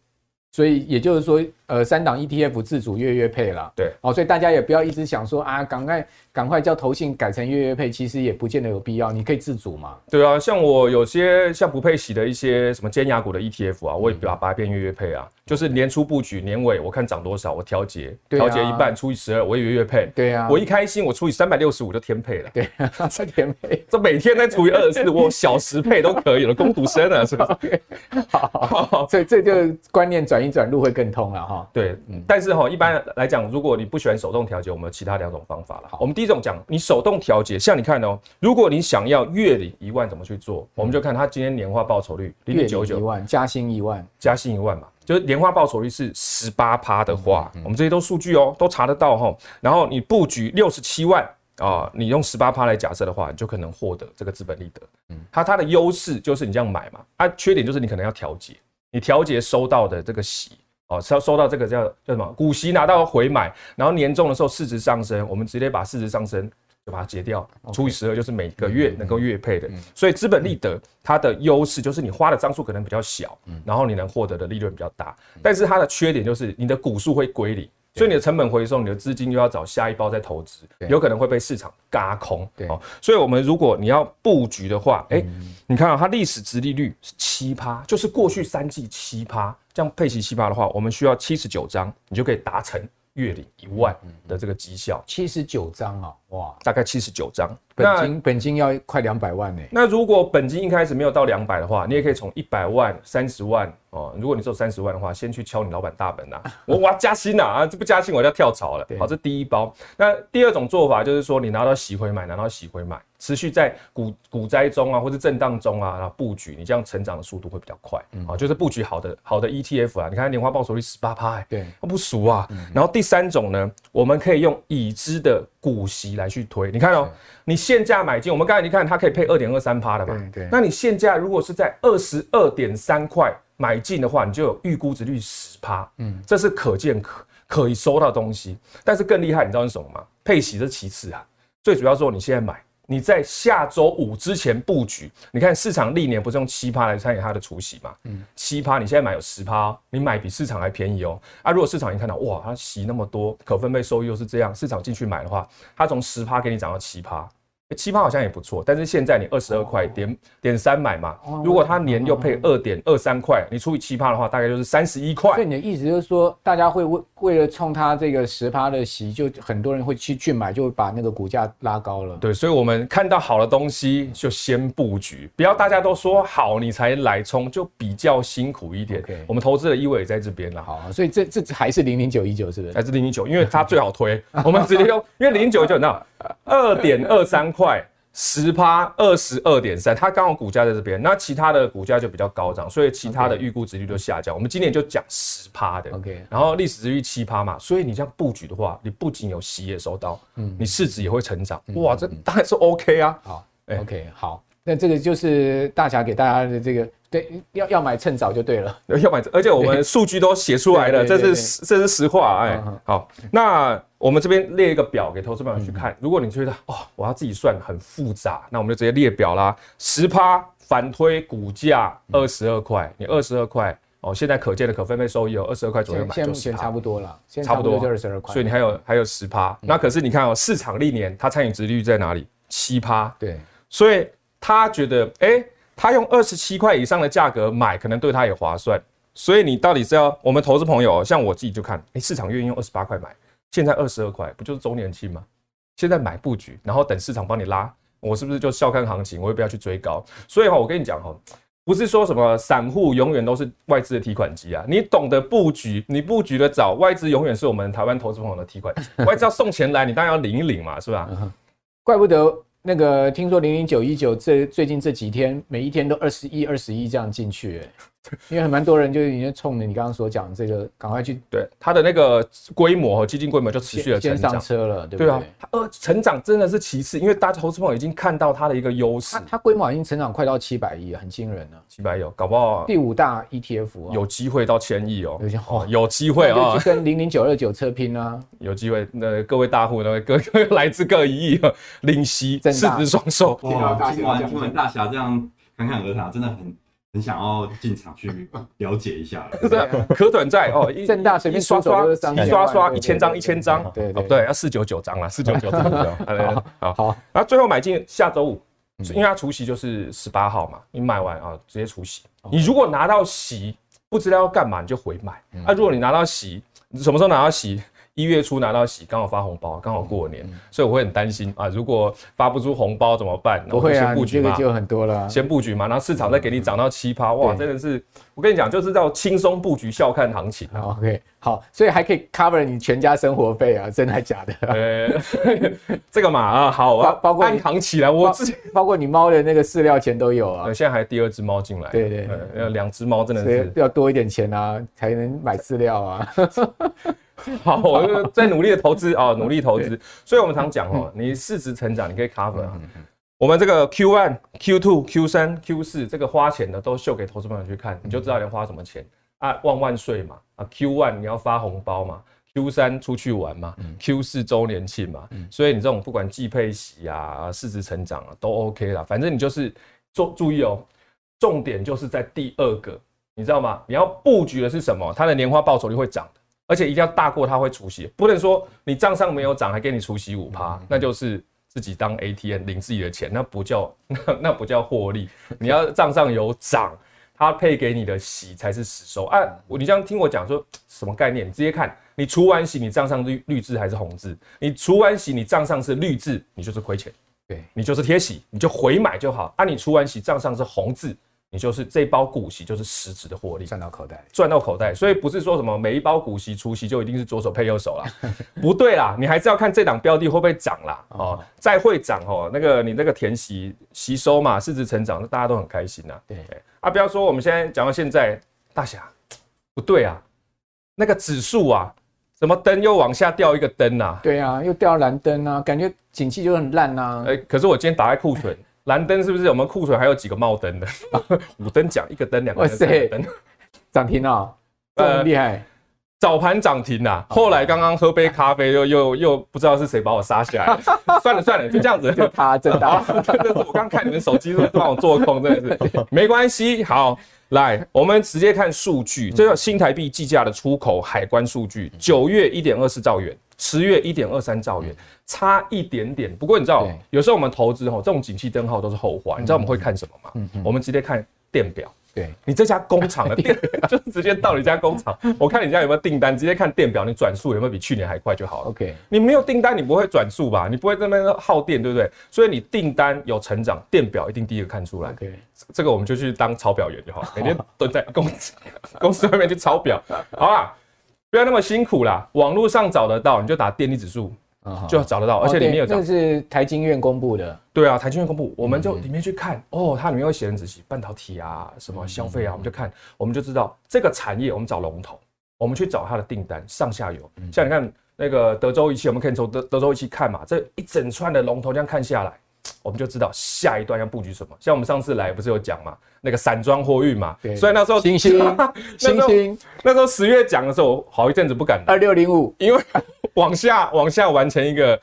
所以也就是说，呃，三档 ETF 自主月月配了，对，哦，所以大家也不要一直想说啊，赶快。赶快叫投信改成月月配，其实也不见得有必要，你可以自主嘛。对啊，像我有些像不配息的一些什么尖牙股的 ETF 啊，我也把它变月月配啊，就是年初布局，年尾我看涨多少，我调节，调节一半除以十二，我也月月配。对啊，我一开心，我除以三百六十五就天配了。对，这天配，这每天再除以二十四，我小时配都可以了，工读生啊，是不是？好，所以这就观念转一转，路会更通了哈。对，但是哈，一般来讲，如果你不喜欢手动调节，我们有其他两种方法了。好，我们第一种讲，你手动调节，像你看哦，如果你想要月领一万，怎么去做？我们就看他今天年化报酬率零点九九，一万加薪一万，加薪一万嘛，就是年化报酬率是十八趴的话，我们这些都数据哦，都查得到哈。然后你布局六十七万啊，你用十八趴来假设的话，你就可能获得这个资本利得。嗯，它它的优势就是你这样买嘛，啊，缺点就是你可能要调节，你调节收到的这个息。哦，收收到这个叫叫什么？股息拿到回买，然后年终的时候市值上升，我们直接把市值上升就把它结掉，除以十二就是每个月能够月配的。所以资本利得它的优势就是你花的张数可能比较小，然后你能获得的利润比较大。但是它的缺点就是你的股数会归零，所以你的成本回收，你的资金又要找下一包再投资，有可能会被市场嘎空。哦，所以我们如果你要布局的话，哎，你看啊，它历史殖利率是七趴，就是过去三季七趴。像配息七趴的话，我们需要七十九张，你就可以达成月领一万的这个绩效。七十九张啊，哇，大概七十九张，本金本金要快两百万呢。那如果本金一开始没有到两百的话，你也可以从一百万、三十万。哦，如果你只有三十万的话，先去敲你老板大门呐、啊！我哇加薪呐啊，这不加薪我就要跳槽了。好，这第一包。那第二种做法就是说，你拿到喜回买，拿到喜回买，持续在股股灾中啊，或者震荡中啊，然后布局，你这样成长的速度会比较快。嗯，啊，就是布局好的好的 ETF 啊，你看年化报酬率十八趴，对，那不俗啊。嗯、然后第三种呢，我们可以用已知的股息来去推。你看哦，你现价买进，我们刚才你看它可以配二点二三趴的嘛？对，对。那你现价如果是在二十二点三块。买进的话，你就有预估值率十趴，嗯，这是可见可可以收到的东西。但是更厉害，你知道是什么吗？配息是其次啊，最主要说你现在买，你在下周五之前布局，你看市场历年不是用七趴来参与它的除息嘛？嗯，七趴，你现在买有十趴，你买比市场还便宜哦。啊，如果市场已经看到哇，它息那么多，可分配收益又是这样，市场进去买的话，它从十趴给你涨到七趴。七趴好像也不错，但是现在你二十二块点点三买嘛，如果它年又配二点二三块，你除以七趴的话，大概就是三十一块。所以你的意思就是说，大家会为为了冲它这个十趴的息，就很多人会去去买，就会把那个股价拉高了。对，所以我们看到好的东西就先布局，不要大家都说好你才来冲，就比较辛苦一点。我们投资的意味也在这边了。好，所以这这还是零零九一九是不是？还是零零九，因为它 最好推，我们直接用，因为零零九一九那。二点二三块，十趴二十二点三，它刚好股价在这边，那其他的股价就比较高涨，所以其他的预估值率就下降。我们今年就讲十趴的，OK，然后历史殖利率七趴嘛，所以你这样布局的话，你不仅有息也收到，嗯，你市值也会成长，嗯、哇，这当然是 OK 啊。好、欸、，OK，好，那这个就是大侠给大家的这个。对，要要买趁早就对了。要买，而且我们数据都写出来了，这是这是实话。哎，好，那我们这边列一个表给投资朋友去看。如果你觉得哦，我要自己算很复杂，那我们就直接列表啦。十趴反推股价二十二块，你二十二块哦，现在可见的可分配收益有二十二块左右买，现在目前差不多了，差不多就二十二块。所以你还有还有十趴。那可是你看哦，市场历年它参与殖利率在哪里？七趴。对，所以他觉得哎。他用二十七块以上的价格买，可能对他也划算。所以你到底是要我们投资朋友，像我自己就看，哎，市场愿意用二十八块买，现在二十二块，不就是周年庆吗？现在买布局，然后等市场帮你拉，我是不是就笑看行情？我也不要去追高。所以哈，我跟你讲哈，不是说什么散户永远都是外资的提款机啊，你懂得布局，你布局的早，外资永远是我们台湾投资朋友的提款机。外资要送钱来，你当然要领一领嘛，是吧？怪不得。那个听说零零九一九这最近这几天每一天都二十一二十一这样进去，因为很蛮多人就已经冲着你刚刚所讲这个赶快去 对它的那个规模和基金规模就持续的成长上车了，对不对？对啊，呃，成长真的是其次，因为大家投资朋友已经看到它的一个优势，它规模已经成长快到七百亿，很惊人了。七百亿，搞不好第五大 ETF 有机会到千亿哦，哦，有机会啊，跟零零九二九车拼啊，有机会。那各位大户呢，各各来自各一亿，领息市值双收。哇，听完听完大侠这样侃侃而谈，真的很。很想要进场去了解一下。了，对啊，可转债哦，正大随便刷刷一刷刷一千张一千张，对对对，要四九九张了，四九九张，好。好，然后最后买进下周五，因为它除息就是十八号嘛，你买完啊直接除息，你如果拿到息不知道要干嘛，你就回买，啊，如果你拿到息，什么时候拿到息？一月初拿到喜，刚好发红包，刚好过年，嗯、所以我会很担心啊。如果发不出红包怎么办？我会啊，先布局嘛，就很多了。先布局嘛，然后市场再给你涨到七趴，哇，真的是，我跟你讲，就是叫轻松布局，笑看行情。OK，好，所以还可以 cover 你全家生活费啊，真的还假的？呃，这个嘛啊，好，啊包括你行起来，我自己包括你猫的那个饲料钱都有啊。现在还第二只猫进来，对对，呃，两只猫真的是要多一点钱啊，才能买饲料啊。好，我就在努力的投资啊，努力投资。所以，我们常讲哦，你市值成长，你可以 cover。我们这个 Q one、Q two、Q 三、Q 四这个花钱的都秀给投资朋友去看，你就知道你要花什么钱啊。万万岁嘛啊！Q one 你要发红包嘛，Q 三出去玩嘛，Q 四周年庆嘛。所以你这种不管季配息啊、市值成长啊，都 OK 啦。反正你就是做注意哦，重点就是在第二个，你知道吗？你要布局的是什么？它的年化报酬率会涨。而且一定要大过它会除息，不能说你账上没有涨还给你除息五趴，那就是自己当 ATM 领自己的钱，那不叫 那那不叫获利。你要账上有涨，它配给你的息才是实收。啊，你这样听我讲说什么概念？你直接看，你除完息你账上绿绿字还是红字？你除完息你账上是绿字，你就是亏钱，对你就是贴息，你就回买就好。啊，你除完息账上是红字。你就是这包股息就是实质的获利，赚到口袋，赚到口袋。所以不是说什么每一包股息除息就一定是左手配右手啦，不对啦，你还是要看这档标的会不会涨啦。哦，再会涨哦，那个你那个填息吸收嘛，市值成长，大家都很开心呐。对，啊，不要说我们现在讲到现在，大侠不对啊，那个指数啊，什么灯又往下掉一个灯呐？对啊，又掉蓝灯啊，感觉景气就很烂呐。哎，可是我今天打开库存。蓝灯是不是？我们库存还有几个冒灯的？五灯奖，一个灯，两个灯，灯，涨停了，这么厉害！早盘涨停啊，后来刚刚喝杯咖啡又又又不知道是谁把我杀下来，算了算了，就这样子，就他真的，真的 是我刚看你们手机都让我做空，真的是没关系。好，来我们直接看数据，这个新台币计价的出口海关数据，九月一点二四兆元，十月一点二三兆元，差一点点。不过你知道，有时候我们投资吼，这种景气灯号都是后话。你知道我们会看什么吗？我们直接看电表。对，你这家工厂的电 就直接到你家工厂，我看你家有没有订单，直接看电表，你转速有没有比去年还快就好了。OK，你没有订单，你不会转速吧？你不会在那边耗电，对不对？所以你订单有成长，电表一定第一个看出来。OK，这个我们就去当抄表员就好，每天蹲在公司 公司外面去抄表，好吧？不要那么辛苦啦，网络上找得到，你就打电力指数。就找得到，而且里面有这是台经院公布的。对啊，台经院公布，我们就里面去看哦，它里面会写很仔细，半导体啊，什么消费啊，我们就看，我们就知道这个产业，我们找龙头，我们去找它的订单上下游。像你看那个德州仪器，我们可以从德德州仪器看嘛，这一整串的龙头这样看下来，我们就知道下一段要布局什么。像我们上次来不是有讲嘛，那个散装货运嘛，对，所以那时候星星 星星，那时候十月讲的时候，好一阵子不敢二六零五，因为。往下往下完成一个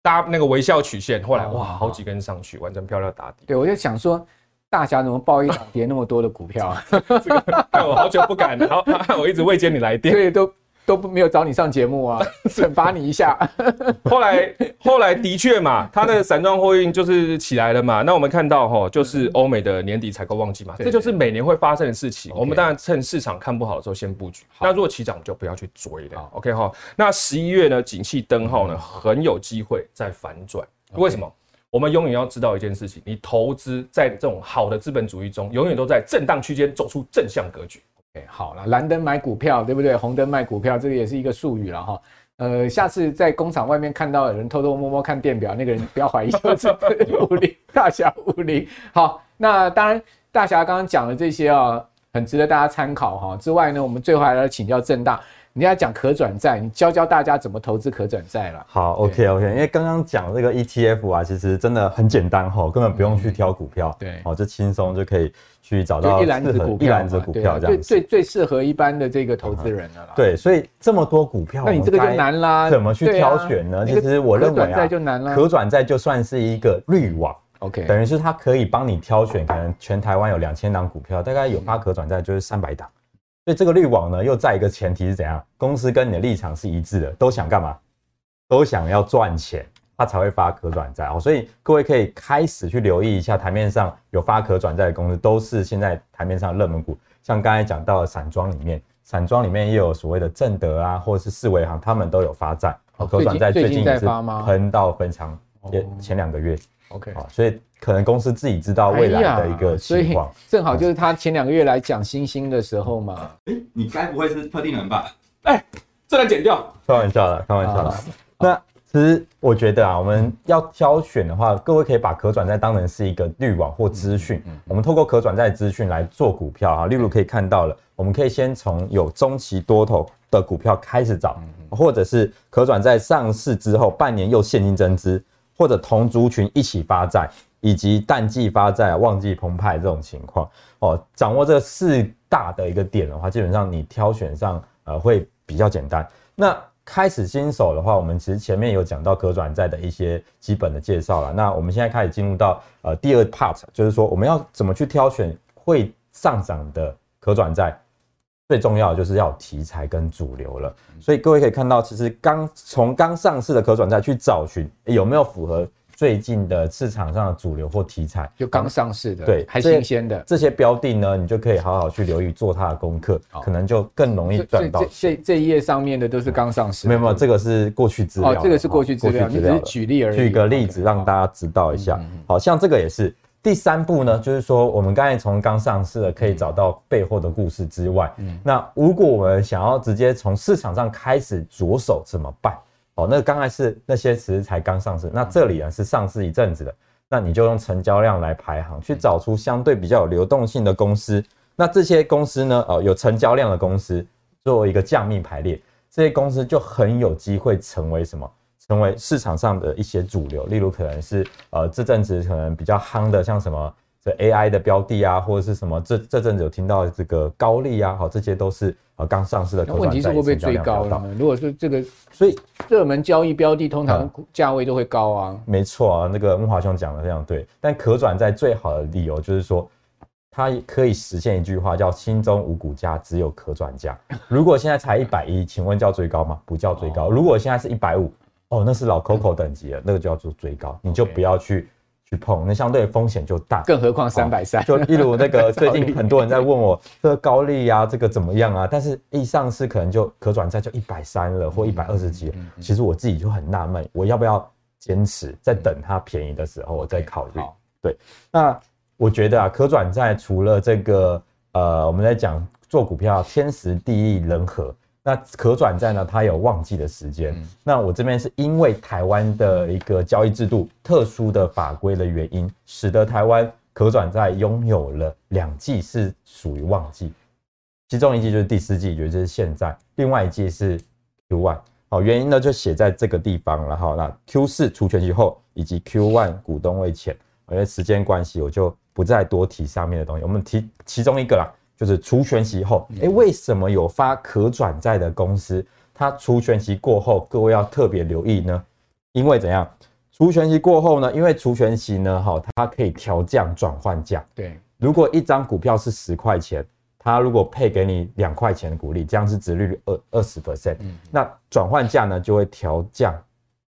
搭那个微笑曲线，后来哇，好几根上去，完成漂亮打底。对，我就想说，大侠怎么报一涨跌那么多的股票啊？这个害我好久不敢了，好，我一直未接你来电，对，都。都没有找你上节目啊，惩罚你一下。后来后来的确嘛，它的散装货运就是起来了嘛。那我们看到哈，就是欧美的年底采购旺季嘛，这就是每年会发生的事情。我们当然趁市场看不好的时候先布局。那如果起涨就不要去追了。OK 哈，那十一月呢，景气灯号呢很有机会再反转。为什么？我们永远要知道一件事情，你投资在这种好的资本主义中，永远都在震荡区间走出正向格局。好了，蓝灯买股票，对不对？红灯卖股票，这个也是一个术语了哈。呃，下次在工厂外面看到有人偷偷摸摸看电表，那个人不要怀疑，就是 武林大侠武林。好，那当然，大侠刚刚讲的这些啊，很值得大家参考哈。之外呢，我们最后还要请教郑大。你要讲可转债，你教教大家怎么投资可转债了。好，OK OK，因为刚刚讲这个 ETF 啊，其实真的很简单哈，根本不用去挑股票，对，好，就轻松就可以去找到一篮子股票，一篮子股票这样子，最最最适合一般的这个投资人的啦。对，所以这么多股票，那你这个就难啦，怎么去挑选呢？其实我认为啊，可转债就难了，可转债就算是一个滤网，OK，等于是它可以帮你挑选，可能全台湾有两千档股票，大概有八可转债就是三百档。所以这个滤网呢，又在一个前提是怎样？公司跟你的立场是一致的，都想干嘛？都想要赚钱，它才会发可转债哦。所以各位可以开始去留意一下，台面上有发可转债的公司，都是现在台面上热门股。像刚才讲到的散装里面，散装里面也有所谓的正德啊，或者是四维行，他们都有发债。哦可转债最近也是喷到非常，也前两个月。OK，好，所以可能公司自己知道未来的一个情况，正好就是他前两个月来讲星星的时候嘛。哎、欸，你该不会是特定人吧？哎、欸，这来剪掉，开玩笑的，开玩笑的。那其实我觉得啊，我们要挑选的话，各位可以把可转债当成是一个滤网或资讯。我们透过可转债资讯来做股票啊，例如可以看到了，我们可以先从有中期多头的股票开始找，或者是可转债上市之后半年又现金增资。或者同族群一起发债，以及淡季发债、旺季澎湃这种情况哦，掌握这四大的一个点的话，基本上你挑选上呃会比较简单。那开始新手的话，我们其实前面有讲到可转债的一些基本的介绍了。那我们现在开始进入到呃第二 part，就是说我们要怎么去挑选会上涨的可转债。最重要的就是要有题材跟主流了，所以各位可以看到，其实刚从刚上市的可转债去找寻有没有符合最近的市场上的主流或题材，就刚上市的，对，还新鲜的这些标的呢，你就可以好好去留意做它的功课，可能就更容易赚到。这这一页上面的都是刚上市，没有没有，这个是过去资料，哦，这个是过去资料，你只是举例而已，举个例子让大家知道一下，好像这个也是。第三步呢，就是说我们刚才从刚上市的可以找到背后的故事之外，嗯，那如果我们想要直接从市场上开始着手怎么办？哦，那刚才是那些其实才刚上市，那这里啊是上市一阵子的，那你就用成交量来排行，去找出相对比较有流动性的公司，那这些公司呢，哦，有成交量的公司，作为一个降密排列，这些公司就很有机会成为什么？成为市场上的一些主流，例如可能是呃这阵子可能比较夯的，像什么这 AI 的标的啊，或者是什么这这阵子有听到这个高利啊，好，这些都是呃刚上市的。问题是会不会追高了呢？如果是这个，所以热门交易标的通常价位都会高啊。没错啊，那个木华兄讲的非常对。但可转债最好的理由就是说，它可以实现一句话叫“心中无股价，只有可转价”。如果现在才一百一，请问叫追高吗？不叫追高。如果现在是一百五，哦，那是老 Coco 等级了，那个就叫做追高，你就不要去。去碰，那相对风险就大，更何况三百三。就例如那个 最近很多人在问我 这个高利啊，这个怎么样啊？但是一上市可能就可转债就一百三了，或一百二十几。其实我自己就很纳闷，我要不要坚持在等它便宜的时候我再考虑？对，那我觉得啊，可转债除了这个呃，我们在讲做股票天时地利人和。那可转债呢？它有旺季的时间。嗯、那我这边是因为台湾的一个交易制度特殊的法规的原因，使得台湾可转债拥有了两季是属于旺季，其中一季就是第四季，也就是现在；另外一季是 Q one。好，原因呢就写在这个地方。然后那 Q 四除权息后以及 Q one 股东会前，因为时间关系，我就不再多提上面的东西。我们提其中一个啦。就是除权息后，哎，为什么有发可转债的公司，它除权息过后，各位要特别留意呢？因为怎样？除权息过后呢？因为除权息呢，哈，它可以调降转换价。对，如果一张股票是十块钱，它如果配给你两块钱的股利，这样是殖利率二二十 percent，那转换价呢就会调降，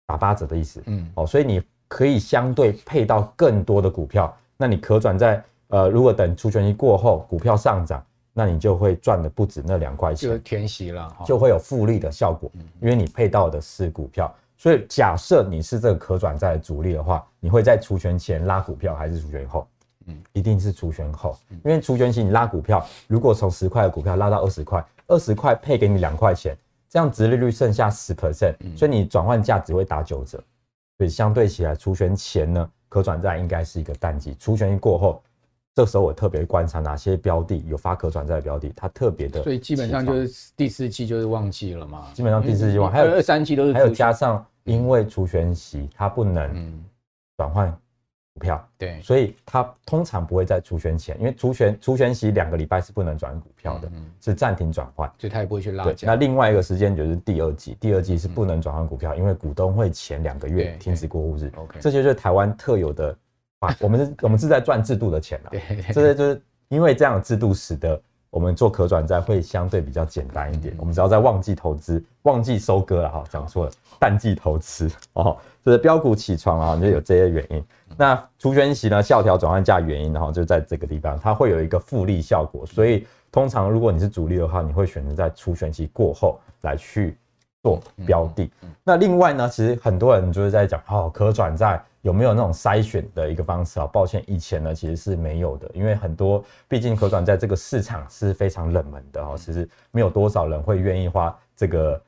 打八折的意思。嗯，哦，所以你可以相对配到更多的股票，那你可转债。呃，如果等除权息过后，股票上涨，那你就会赚的不止那两块钱，就填息了，就会有复利的效果，因为你配到的是股票。所以假设你是这个可转债的主力的话，你会在除权前拉股票还是除权后？嗯，一定是除权后，因为除权期你拉股票，如果从十块的股票拉到二十块，二十块配给你两块钱，这样殖利率剩下十 percent，所以你转换价只会打九折。所以相对起来，除权前呢，可转债应该是一个淡季，除权过后。这时候我特别观察哪些标的有发可转债的标的，它特别的，所以基本上就是第四季就是旺季了嘛。基本上第四季旺，还有二三季都是，还有加上因为除权息它不能转换股票，对，所以它通常不会在除权前，因为除权除权息两个礼拜是不能转股票的，是暂停转换，所以它也不会去拉价。那另外一个时间就是第二季，第二季是不能转换股票，因为股东会前两个月停止过户日。OK，这些就是台湾特有的。我们是，我们是在赚制度的钱啊。对，这些就是因为这样的制度，使得我们做可转债会相对比较简单一点。我们只要在旺季投资，旺季收割了哈，讲错了，淡季投资哦，就是标股起床啊，就有这些原因。那除权息呢，下调转换价原因，然后就在这个地方，它会有一个复利效果。所以通常如果你是主力的话，你会选择在除权息过后来去做标的。那另外呢，其实很多人就是在讲哦，可转债。有没有那种筛选的一个方式啊？抱歉，以前呢其实是没有的，因为很多毕竟可转债这个市场是非常冷门的哦，其实没有多少人会愿意花这个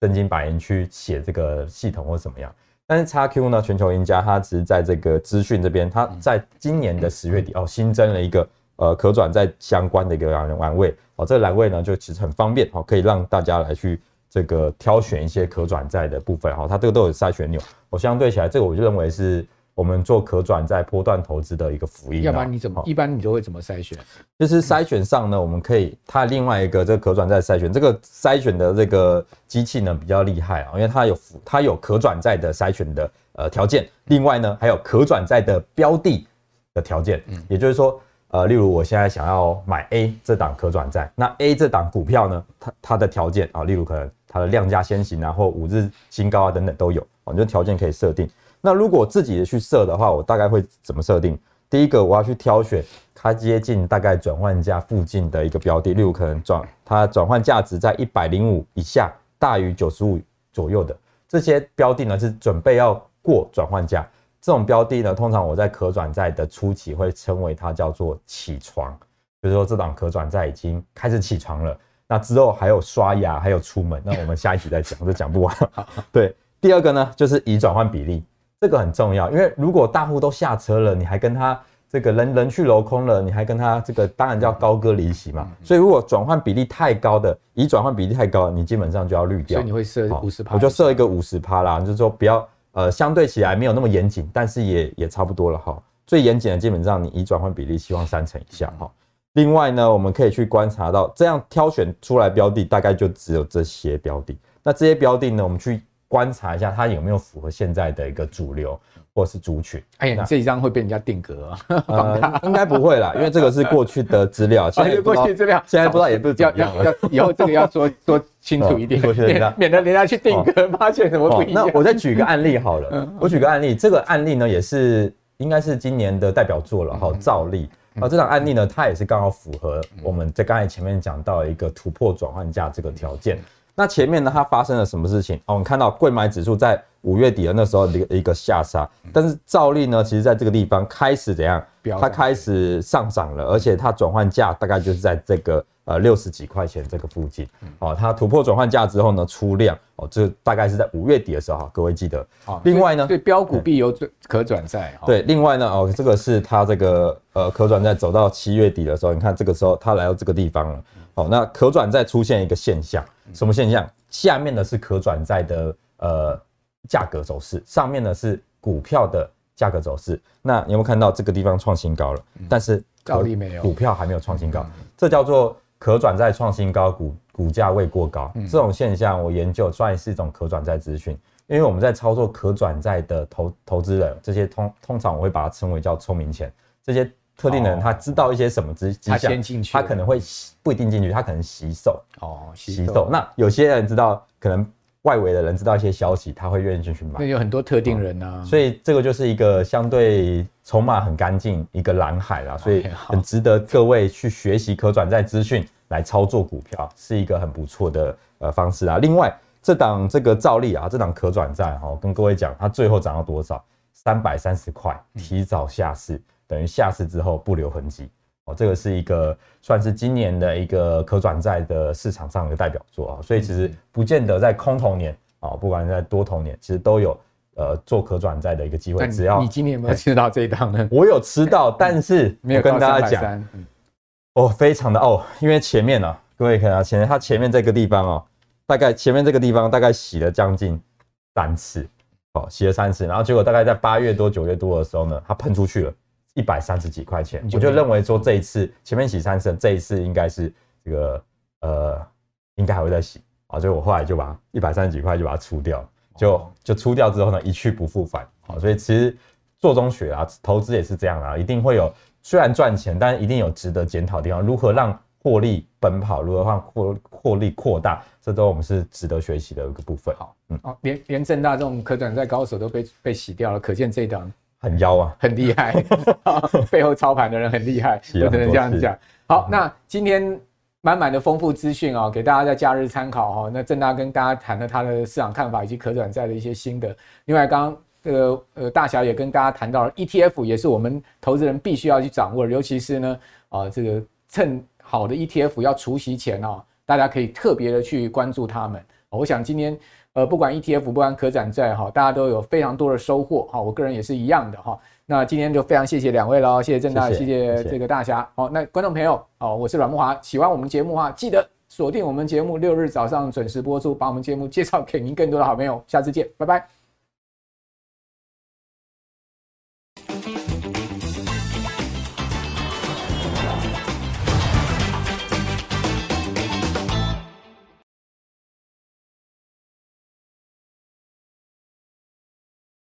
真金白银去写这个系统或怎么样。但是 XQ 呢，全球赢家它只是在这个资讯这边，它在今年的十月底哦新增了一个呃可转债相关的一个栏位哦，这个栏位呢就其实很方便哦，可以让大家来去。这个挑选一些可转债的部分哈，它这个都有筛选钮。我相对起来，这个我就认为是我们做可转债波段投资的一个福音。要不然你怎么一般你都会怎么筛选？就是筛选上呢，我们可以它另外一个这个可转债筛选，这个筛选的这个机器呢比较厉害啊，因为它有它有可转债的筛选的呃条件，另外呢还有可转债的标的的条件，嗯，也就是说。呃，例如我现在想要买 A 这档可转债，那 A 这档股票呢，它它的条件啊，例如可能它的量价先行啊，或五日新高啊等等都有，哦，你这条件可以设定。那如果自己去设的话，我大概会怎么设定？第一个，我要去挑选它接近大概转换价附近的一个标的，例如可能转它转换价值在一百零五以下，大于九十五左右的这些标的呢，是准备要过转换价。这种标的呢，通常我在可转债的初期会称为它叫做起床，比如说这档可转债已经开始起床了，那之后还有刷牙，还有出门，那我们下一集再讲，就讲不完。对，第二个呢就是乙转换比例，这个很重要，因为如果大户都下车了，你还跟他这个人人去楼空了，你还跟他这个当然叫高歌离席嘛。所以如果转换比例太高的，乙转换比例太高，你基本上就要滤掉。所以你会设五十趴，我就设一个五十趴啦，就是说不要。呃，相对起来没有那么严谨，但是也也差不多了哈。最严谨的基本上你移转换比例希望三成以下哈。另外呢，我们可以去观察到，这样挑选出来标的大概就只有这些标的。那这些标的呢，我们去观察一下它有没有符合现在的一个主流。或是族群，哎呀，这一张会被人家定格啊？呃，应该不会啦，因为这个是过去的资料，现在过去资料，现在不知道也不是要要要，以后这个要说说清楚一点，免免得人家去定格，发现什么不一样。那我再举个案例好了，我举个案例，这个案例呢也是应该是今年的代表作了哈，兆利啊，这档案例呢，它也是刚好符合我们在刚才前面讲到一个突破转换价这个条件。那前面呢，它发生了什么事情？哦，我们看到贵买指数在五月底的那时候一个一个下杀，但是照例呢，其实在这个地方开始怎样？它开始上涨了，而且它转换价大概就是在这个呃六十几块钱这个附近。哦，它突破转换价之后呢，出量哦，这大概是在五月底的时候哈，各位记得。好，另外呢，对标股必有转可转债。对，另外呢，哦，这个是它这个呃可转债走到七月底的时候，你看这个时候它来到这个地方了。哦，那可转债出现一个现象，什么现象？下面的是可转债的呃价格走势，上面呢是股票的价格走势。那你有没有看到这个地方创新高了？但是没有，股票还没有创新高，这叫做可转债创新高，股股价未过高。这种现象我研究算是一种可转债资讯，因为我们在操作可转债的投投资人，这些通通常我会把它称为叫聪明钱，这些。特定的人，他知道一些什么迹象，他可能会不一定进去，他可能洗手哦，洗手。那有些人知道，可能外围的人知道一些消息，他会愿意进去买。那有很多特定人啊，所以这个就是一个相对筹码很干净一个蓝海啦，所以很值得各位去学习可转债资讯来操作股票，是一个很不错的呃方式啊。另外，这档这个照例啊，这档可转债哈，跟各位讲，它最后涨到多少？三百三十块，提早下市。等于下市之后不留痕迹哦，这个是一个算是今年的一个可转债的市场上的代表作啊，所以其实不见得在空头年啊，不管在多头年，其实都有呃做可转债的一个机会。只要你今年有没有吃到这一档呢？我有吃到，但是 没有跟大家讲哦，非常的哦，因为前面呢，各位看啊，前面它前面这个地方哦，大概前面这个地方大概洗了将近三次，哦，洗了三次，然后结果大概在八月多九月多的时候呢，它喷出去了。一百三十几块钱，我就认为说这一次前面洗三次，这一次应该是这个呃，应该还会再洗。啊，所以我后来就把一百三十几块就把它出掉，就就出掉之后呢，一去不复返。啊，所以其实做中学啊，投资也是这样啊，一定会有虽然赚钱，但一定有值得检讨的地方，如何让获利奔跑，如何让获获利扩大，这都我们是值得学习的一个部分。好，嗯，哦，连连正大这种可转债高手都被被洗掉了，可见这一档。很妖啊，很厉害，背后操盘的人很厉害，只能这样讲。好，那今天满满的丰富资讯啊，给大家在假日参考哈。那郑大跟大家谈了他的市场看法以及可转债的一些心得。另外，刚刚这个呃大侠也跟大家谈到了 ETF，也是我们投资人必须要去掌握的，尤其是呢啊这个趁好的 ETF 要除息前啊，大家可以特别的去关注他们。我想今天。呃，不管 ETF，不管可转债哈，大家都有非常多的收获哈。我个人也是一样的哈。那今天就非常谢谢两位了，谢谢郑大，谢谢这个大侠。好，那观众朋友，哦，我是阮慕华，喜欢我们节目的话，记得锁定我们节目，六日早上准时播出，把我们节目介绍给您更多的好朋友。下次见，拜拜。